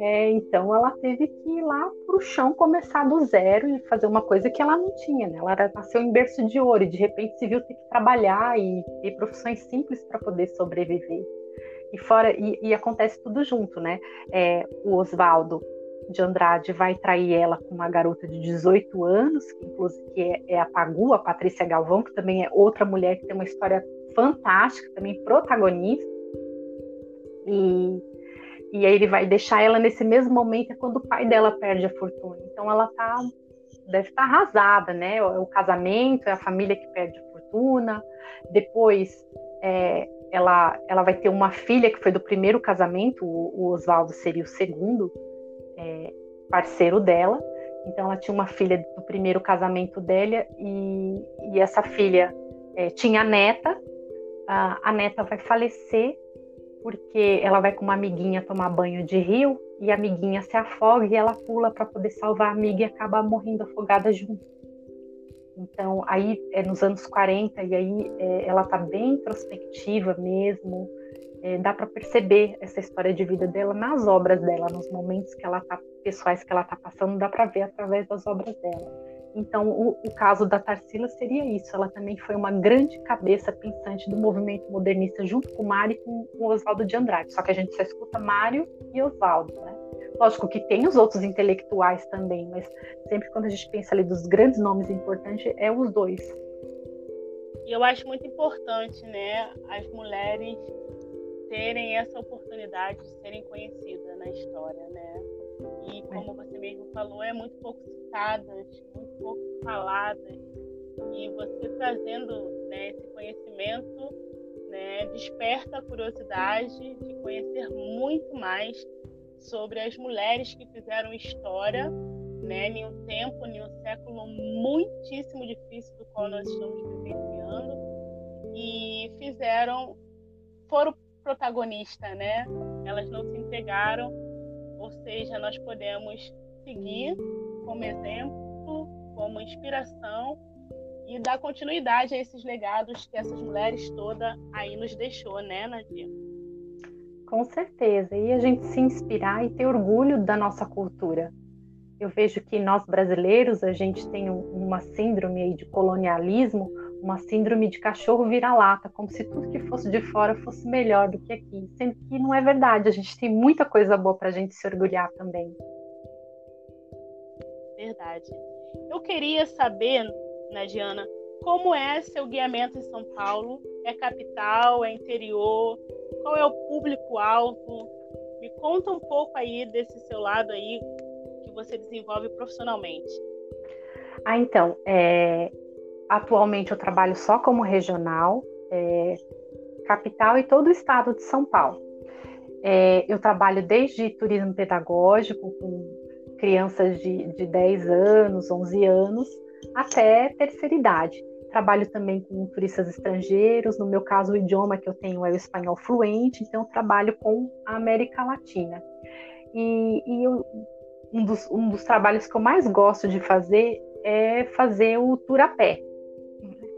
É, então ela teve que ir lá para o chão começar do zero e fazer uma coisa que ela não tinha, né? Ela nasceu em berço de ouro e de repente se viu ter que trabalhar e ter profissões simples para poder sobreviver. E fora e, e, acontece tudo junto, né? É, o Oswaldo de Andrade vai trair ela com uma garota de 18 anos, que inclusive que é, é a Pagu, a Patrícia Galvão, que também é outra mulher que tem uma história fantástica, também protagonista. E e aí ele vai deixar ela nesse mesmo momento é quando o pai dela perde a fortuna. Então ela tá deve estar tá arrasada, né? É o casamento, é a família que perde a fortuna. Depois é, ela, ela vai ter uma filha que foi do primeiro casamento, o, o Oswaldo seria o segundo é, parceiro dela. Então ela tinha uma filha do primeiro casamento dela e, e essa filha é, tinha neta. A, a neta vai falecer porque ela vai com uma amiguinha tomar banho de rio e a amiguinha se afoga e ela pula para poder salvar a amiga e acaba morrendo afogada junto. Então, aí é nos anos 40 e aí é, ela tá bem introspectiva mesmo. É, dá para perceber essa história de vida dela nas obras dela, nos momentos que ela tá pessoais que ela tá passando, dá para ver através das obras dela. Então, o, o, caso da Tarsila seria isso. Ela também foi uma grande cabeça pensante do movimento modernista, junto com Mário e com o Oswaldo de Andrade. Só que a gente só escuta Mário e Oswaldo, né? Lógico que tem os outros intelectuais também, mas sempre quando a gente pensa ali dos grandes nomes importantes, é os dois. E eu acho muito importante, né, as mulheres terem essa oportunidade de serem conhecidas na história, né? E como você mesmo falou, é muito pouco citadas, muito pouco faladas. E você trazendo né, esse conhecimento né, desperta a curiosidade de conhecer muito mais sobre as mulheres que fizeram história né, em um tempo, em um século muitíssimo difícil do qual nós estamos vivenciando e fizeram, foram protagonistas, né? Elas não se entregaram ou seja, nós podemos seguir como exemplo, como inspiração e dar continuidade a esses legados que essas mulheres todas aí nos deixou, né, Nadia? Com certeza. E a gente se inspirar e ter orgulho da nossa cultura. eu vejo que nós brasileiros a gente tem uma síndrome de colonialismo, uma síndrome de cachorro vira-lata, como se tudo que fosse de fora fosse melhor do que aqui, sendo que não é verdade. A gente tem muita coisa boa para a gente se orgulhar também. Verdade. Eu queria saber, né, Diana, como é seu guiamento em São Paulo? É capital? É interior? Qual é o público-alvo? Me conta um pouco aí desse seu lado aí que você desenvolve profissionalmente. Ah, então, é, atualmente eu trabalho só como regional, é, capital e todo o estado de São Paulo. É, eu trabalho desde turismo pedagógico, com crianças de, de 10 anos, 11 anos, até terceira idade. Trabalho também com turistas estrangeiros, no meu caso o idioma que eu tenho é o espanhol fluente, então trabalho com a América Latina. E, e eu, um, dos, um dos trabalhos que eu mais gosto de fazer é fazer o tour a pé.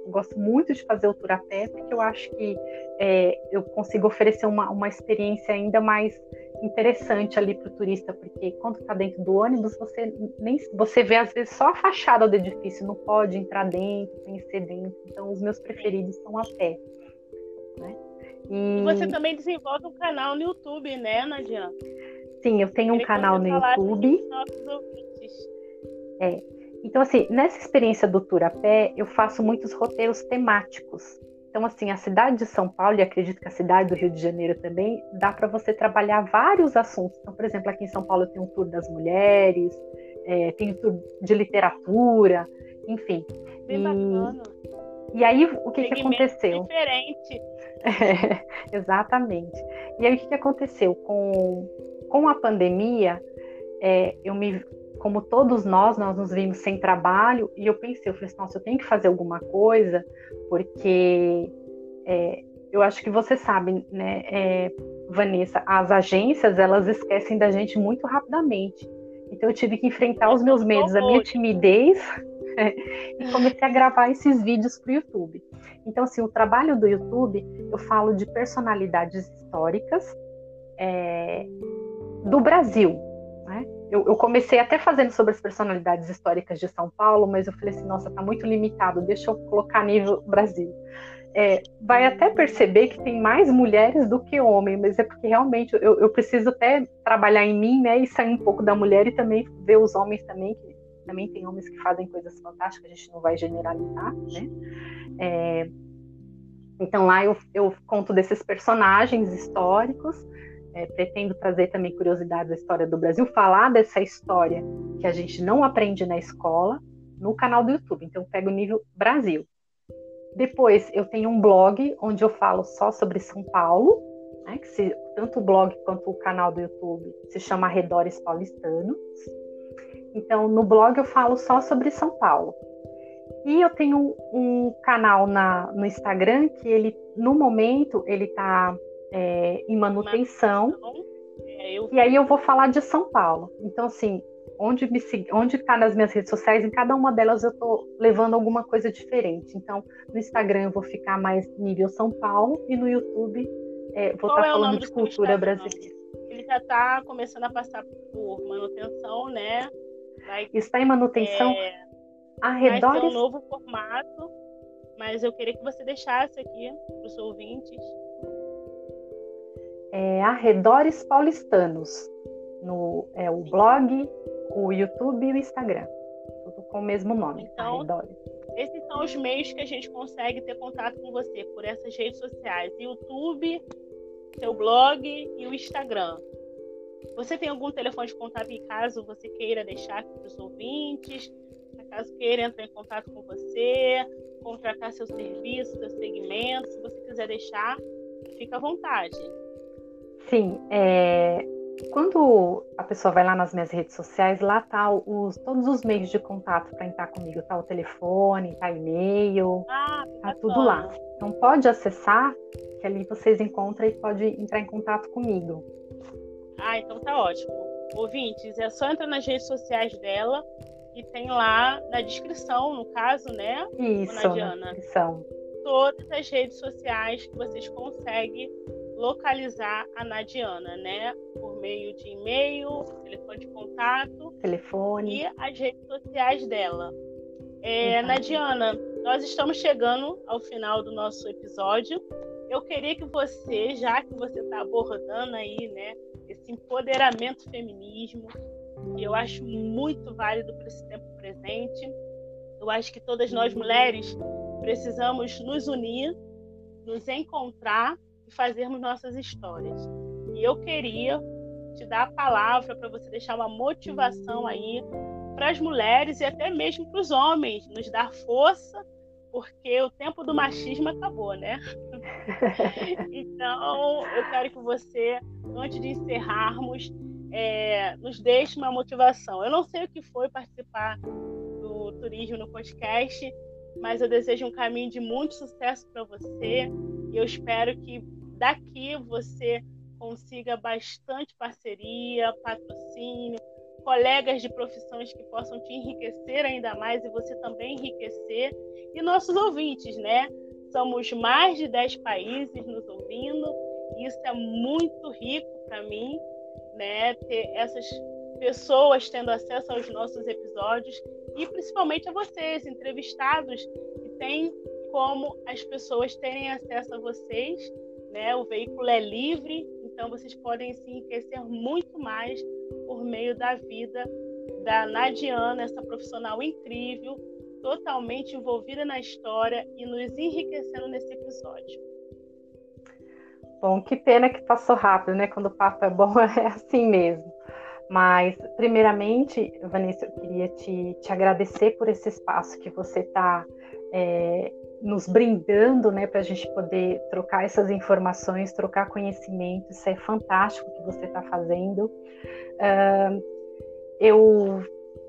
Gosto muito de fazer o tour a pé, porque eu acho que é, eu consigo oferecer uma, uma experiência ainda mais interessante ali para o turista, porque quando está dentro do ônibus, você nem você vê às vezes só a fachada do edifício, não pode entrar dentro, conhecer dentro. Então, os meus preferidos são a pé. Né? E... e você também desenvolve um canal no YouTube, né, Nadia? Sim, eu tenho um canal no YouTube. É. Então, assim, nessa experiência do Tour a Pé, eu faço muitos roteiros temáticos. Então, assim, a cidade de São Paulo, e acredito que a cidade do Rio de Janeiro também, dá para você trabalhar vários assuntos. Então, por exemplo, aqui em São Paulo tem um tour das mulheres, é, tem um tour de literatura, enfim. Bem e, bacana. E aí, o que, que aconteceu? Diferente. É, exatamente. E aí, o que, que aconteceu? Com, com a pandemia, é, eu me como todos nós, nós nos vimos sem trabalho, e eu pensei, eu falei assim, nossa, eu tenho que fazer alguma coisa, porque é, eu acho que você sabe, né, é, Vanessa, as agências, elas esquecem da gente muito rapidamente. Então eu tive que enfrentar os meus medos, a minha timidez, e comecei a gravar esses vídeos para o YouTube. Então, assim, o trabalho do YouTube, eu falo de personalidades históricas é, do Brasil, né? Eu, eu, comecei até fazendo sobre as personalidades históricas de São Paulo, mas eu falei assim, nossa, tá muito limitado, deixa eu colocar nível Brasil. É, vai até perceber que tem mais mulheres do que homens, mas é porque realmente eu, eu, preciso até trabalhar em mim, né, e sair um pouco da mulher e também ver os homens também, que também tem homens que fazem coisas fantásticas, a gente não vai generalizar, né? É, então lá eu, eu conto desses personagens históricos, é, pretendo trazer também curiosidades da história do Brasil, falar dessa história que a gente não aprende na escola no canal do YouTube. Então, eu pego o nível Brasil. Depois, eu tenho um blog onde eu falo só sobre São Paulo, né, que se, tanto o blog quanto o canal do YouTube se chama Arredores Paulistanos. Então, no blog eu falo só sobre São Paulo. E eu tenho um canal na, no Instagram que ele, no momento, ele está é, em manutenção. É. E aí eu vou falar de São Paulo. Então, assim, onde me onde está nas minhas redes sociais, em cada uma delas eu estou levando alguma coisa diferente. Então, no Instagram eu vou ficar mais nível São Paulo e no YouTube é, vou estar tá é falando de cultura brasileira. Ele já está começando a passar por manutenção, né? Vai, Está em manutenção. É, arredores. Vai um novo formato, mas eu queria que você deixasse aqui para os ouvintes é, Arredores Paulistanos, no é, o blog, o YouTube e o Instagram. Tudo com o mesmo nome, então, Arredores. Esses são os meios que a gente consegue ter contato com você, por essas redes sociais. YouTube, seu blog e o Instagram. Você tem algum telefone de contato em caso você queira deixar aqui para os ouvintes? Caso queira entrar em contato com você, contratar seu serviço, seu segmento, se você quiser deixar, fica à vontade. Sim, é, quando a pessoa vai lá nas minhas redes sociais, lá tá os, todos os meios de contato para entrar comigo, tá o telefone, tá e-mail, ah, tá tudo lá. Então pode acessar, que ali vocês encontram e pode entrar em contato comigo. Ah, então tá ótimo. Ouvintes, é só entrar nas redes sociais dela e tem lá na descrição, no caso, né? Isso, na descrição. Todas as redes sociais que vocês conseguem localizar a Nadiana, né? Por meio de e-mail, telefone de contato, telefone e as redes sociais dela. É, Nadiana, nós estamos chegando ao final do nosso episódio. Eu queria que você, já que você está abordando aí, né, esse empoderamento feminismo, que eu acho muito válido para esse tempo presente. Eu acho que todas nós mulheres precisamos nos unir, nos encontrar e fazermos nossas histórias. E eu queria te dar a palavra para você deixar uma motivação aí para as mulheres e até mesmo para os homens, nos dar força, porque o tempo do machismo acabou, né? então, eu quero que você, antes de encerrarmos, é, nos deixe uma motivação. Eu não sei o que foi participar do turismo no podcast, mas eu desejo um caminho de muito sucesso para você e eu espero que daqui você consiga bastante parceria, patrocínio, colegas de profissões que possam te enriquecer ainda mais e você também enriquecer. E nossos ouvintes, né? Somos mais de 10 países nos ouvindo, e isso é muito rico para mim, né? Ter essas pessoas tendo acesso aos nossos episódios e principalmente a vocês, entrevistados, que têm como as pessoas terem acesso a vocês, né? O veículo é livre, então vocês podem se enriquecer muito mais por meio da vida da Nadiana, essa profissional incrível, totalmente envolvida na história e nos enriquecendo nesse episódio. Bom, que pena que passou rápido, né? Quando o papo é bom, é assim mesmo. Mas, primeiramente, Vanessa, eu queria te, te agradecer por esse espaço que você está é, nos brindando, né, para a gente poder trocar essas informações, trocar conhecimento. Isso é fantástico que você está fazendo. Uh, eu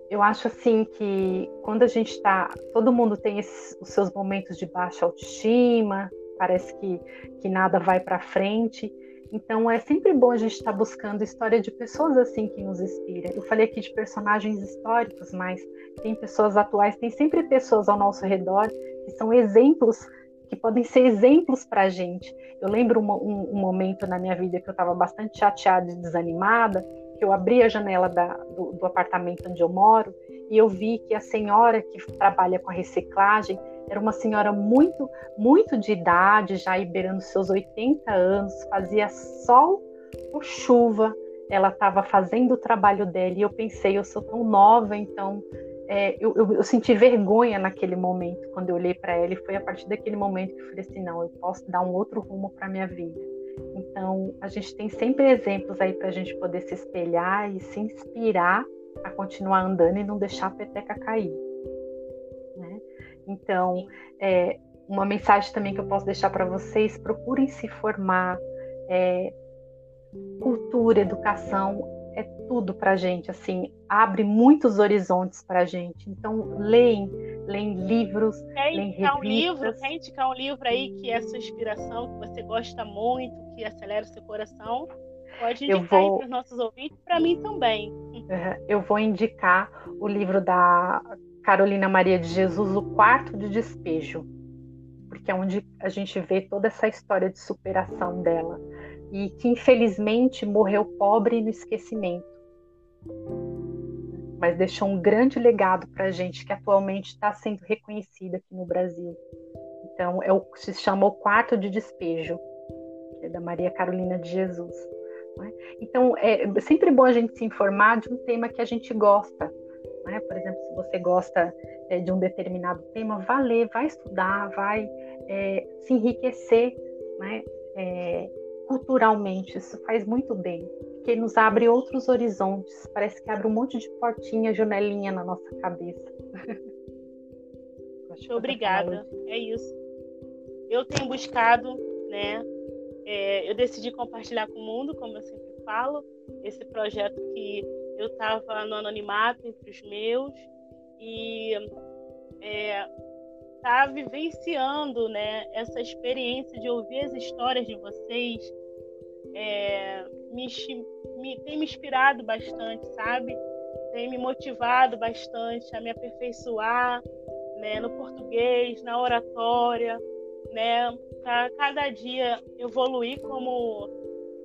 eu acho assim que quando a gente está, todo mundo tem esses, os seus momentos de baixa autoestima, parece que, que nada vai para frente. Então é sempre bom a gente estar tá buscando história de pessoas assim que nos inspira. Eu falei aqui de personagens históricos, mas tem pessoas atuais, tem sempre pessoas ao nosso redor que são exemplos, que podem ser exemplos para a gente. Eu lembro um, um, um, momento na minha vida que eu estava bastante chateada e desanimada, que eu abri a janela da, do, do apartamento onde eu moro e eu vi que a senhora que trabalha com a reciclagem era uma senhora muito, muito de idade, já beirando seus 80 anos, fazia sol ou chuva, ela estava fazendo o trabalho dela e eu pensei, eu sou tão nova, então é, eu, eu, eu, senti vergonha naquele momento, quando eu olhei para ela, e foi a partir daquele momento que eu falei assim: não, eu posso dar um outro rumo para minha vida. Então, a gente tem sempre exemplos aí para a gente poder se espelhar e se inspirar a continuar andando e não deixar a peteca cair. Então, é, uma mensagem também que eu posso deixar para vocês: procurem se formar. É, cultura, educação é tudo para a gente, assim, abre muitos horizontes para a gente. Então, leem, leem livros, quer leem indicar um livro, quer indicar um livro aí que é sua inspiração, que você gosta muito, que acelera o seu coração? Pode indicar vou... para os nossos ouvintes, para mim também. Eu vou indicar o livro da Carolina Maria de Jesus, O Quarto de Despejo, porque é onde a gente vê toda essa história de superação dela e que infelizmente morreu pobre no esquecimento. Mas deixou um grande legado para a gente que atualmente está sendo reconhecido aqui no Brasil. Então, é o, se chama O Quarto de Despejo, é da Maria Carolina de Jesus. Né? Então, é sempre bom a gente se informar de um tema que a gente gosta. Né? Por exemplo, você gosta é, de um determinado tema, vá ler, vai estudar, vai é, se enriquecer. Né? É, culturalmente, isso faz muito bem, porque nos abre outros horizontes, parece que abre um monte de portinha, janelinha na nossa cabeça. Obrigada, é isso. Eu tenho buscado, né? É, eu decidi compartilhar com o mundo, como eu sempre falo, esse projeto que eu estava no anonimato entre os meus e é, tá vivenciando, né, essa experiência de ouvir as histórias de vocês, é, me, me, tem me inspirado bastante, sabe? Tem me motivado bastante a me aperfeiçoar, né, no português, na oratória, né, para cada dia evoluir como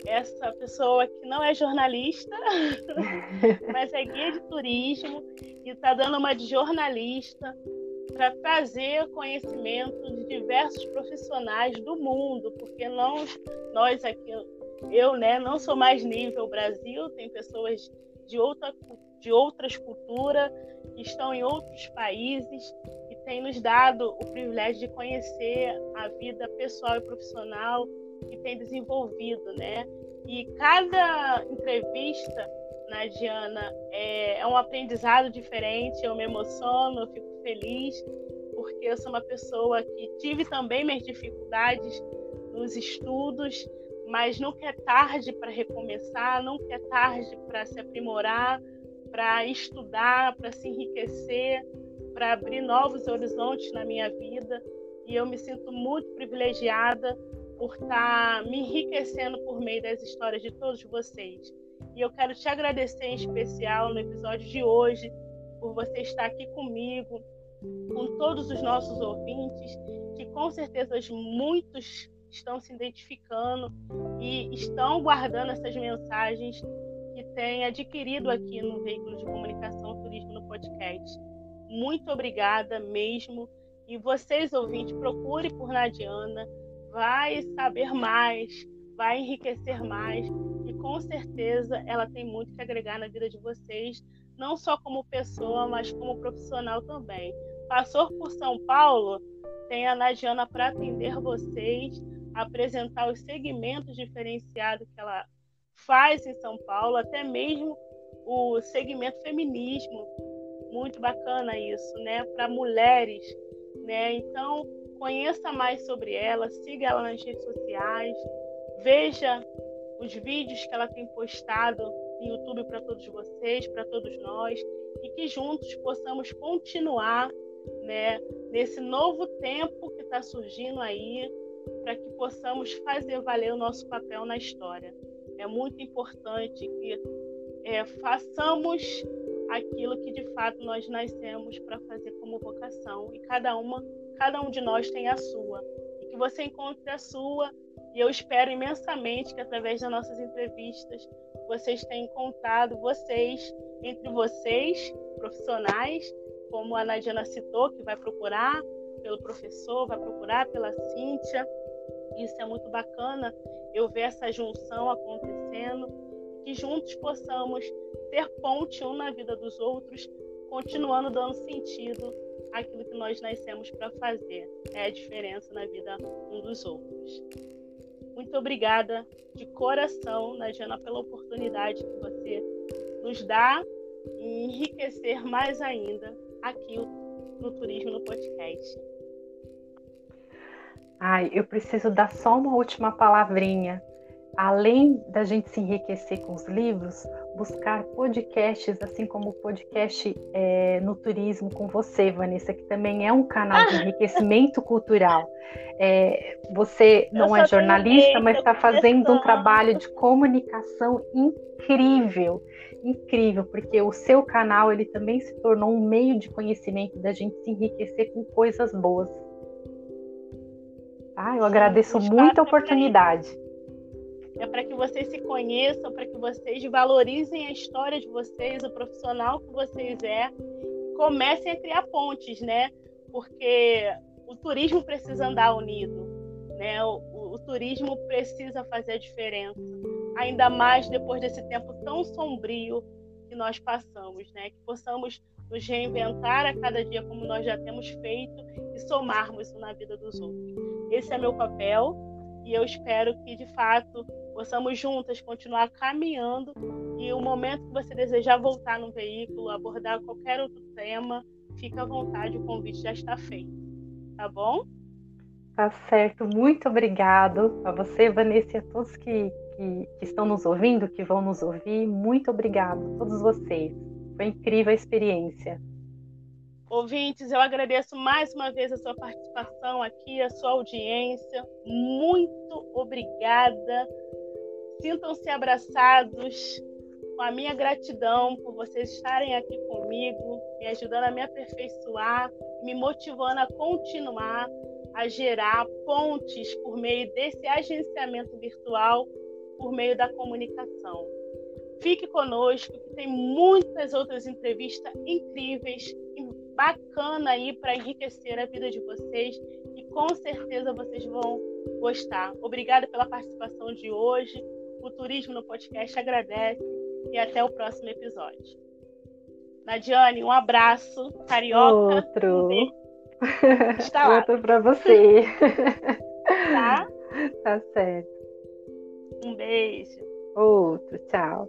essa pessoa que não é jornalista, mas é guia de turismo e está dando uma de jornalista para trazer conhecimento de diversos profissionais do mundo, porque nós, nós aqui, eu né, não sou mais nível Brasil, tem pessoas de, outra, de outras culturas que estão em outros países e tem nos dado o privilégio de conhecer a vida pessoal e profissional que tem desenvolvido, né? E cada entrevista na né, Diana é, é um aprendizado diferente. Eu me emociono, eu fico feliz porque eu sou uma pessoa que tive também minhas dificuldades nos estudos, mas nunca é tarde para recomeçar, nunca é tarde para se aprimorar, para estudar, para se enriquecer, para abrir novos horizontes na minha vida. E eu me sinto muito privilegiada por estar tá me enriquecendo por meio das histórias de todos vocês. E eu quero te agradecer em especial no episódio de hoje por você estar aqui comigo, com todos os nossos ouvintes, que com certeza muitos estão se identificando e estão guardando essas mensagens que têm adquirido aqui no veículo de comunicação Turismo no podcast. Muito obrigada mesmo. E vocês, ouvintes, procure por Nadiana, vai saber mais, vai enriquecer mais e com certeza ela tem muito que agregar na vida de vocês, não só como pessoa, mas como profissional também. Passou por São Paulo, tem a Nadiana para atender vocês, apresentar os segmentos diferenciados que ela faz em São Paulo, até mesmo o segmento feminismo. Muito bacana isso, né? Para mulheres, né? Então, conheça mais sobre ela, siga ela nas redes sociais, veja os vídeos que ela tem postado no YouTube para todos vocês, para todos nós, e que juntos possamos continuar né, nesse novo tempo que está surgindo aí, para que possamos fazer valer o nosso papel na história. É muito importante que é, façamos aquilo que de fato nós nascemos para fazer como vocação e cada uma cada um de nós tem a sua. E que você encontre a sua. E eu espero imensamente que através das nossas entrevistas vocês tenham encontrado vocês, entre vocês, profissionais, como a Nadiana citou, que vai procurar pelo professor, vai procurar pela Cíntia. Isso é muito bacana, eu ver essa junção acontecendo, que juntos possamos ter ponte um na vida dos outros, continuando dando sentido aquilo que nós nascemos para fazer. É a diferença na vida um dos outros. Muito obrigada de coração, Nadiana, pela oportunidade que você nos dá em enriquecer mais ainda aqui no Turismo no Podcast. Ai, eu preciso dar só uma última palavrinha além da gente se enriquecer com os livros, buscar podcasts, assim como o podcast é, no turismo com você, Vanessa, que também é um canal de enriquecimento cultural. É, você não é jornalista, mas está fazendo um trabalho de comunicação incrível, incrível, porque o seu canal ele também se tornou um meio de conhecimento da gente se enriquecer com coisas boas. Ah, eu agradeço muito a oportunidade é para que vocês se conheçam, para que vocês valorizem a história de vocês, o profissional que vocês é, comecem a criar pontes, né? Porque o turismo precisa andar unido, né? O, o, o turismo precisa fazer a diferença, ainda mais depois desse tempo tão sombrio que nós passamos, né? Que possamos nos reinventar a cada dia como nós já temos feito e somarmos na vida dos outros. Esse é meu papel e eu espero que de fato possamos juntas continuar caminhando e o momento que você desejar voltar no veículo, abordar qualquer outro tema, fica à vontade, o convite já está feito. Tá bom? Tá certo. Muito obrigado a você, Vanessa, e a todos que, que, que estão nos ouvindo, que vão nos ouvir. Muito obrigado a todos vocês. Foi incrível a experiência. Ouvintes, eu agradeço mais uma vez a sua participação aqui, a sua audiência. Muito obrigada Sintam-se abraçados com a minha gratidão por vocês estarem aqui comigo, me ajudando a me aperfeiçoar, me motivando a continuar a gerar pontes por meio desse agenciamento virtual por meio da comunicação. Fique conosco, que tem muitas outras entrevistas incríveis e bacana aí para enriquecer a vida de vocês e com certeza vocês vão gostar. Obrigada pela participação de hoje. O Turismo no Podcast agradece e até o próximo episódio. Nadiane, um abraço. Carioca. Outro. Um Está lá. Outro para você. Tá? Tá certo. Um beijo. Outro, tchau.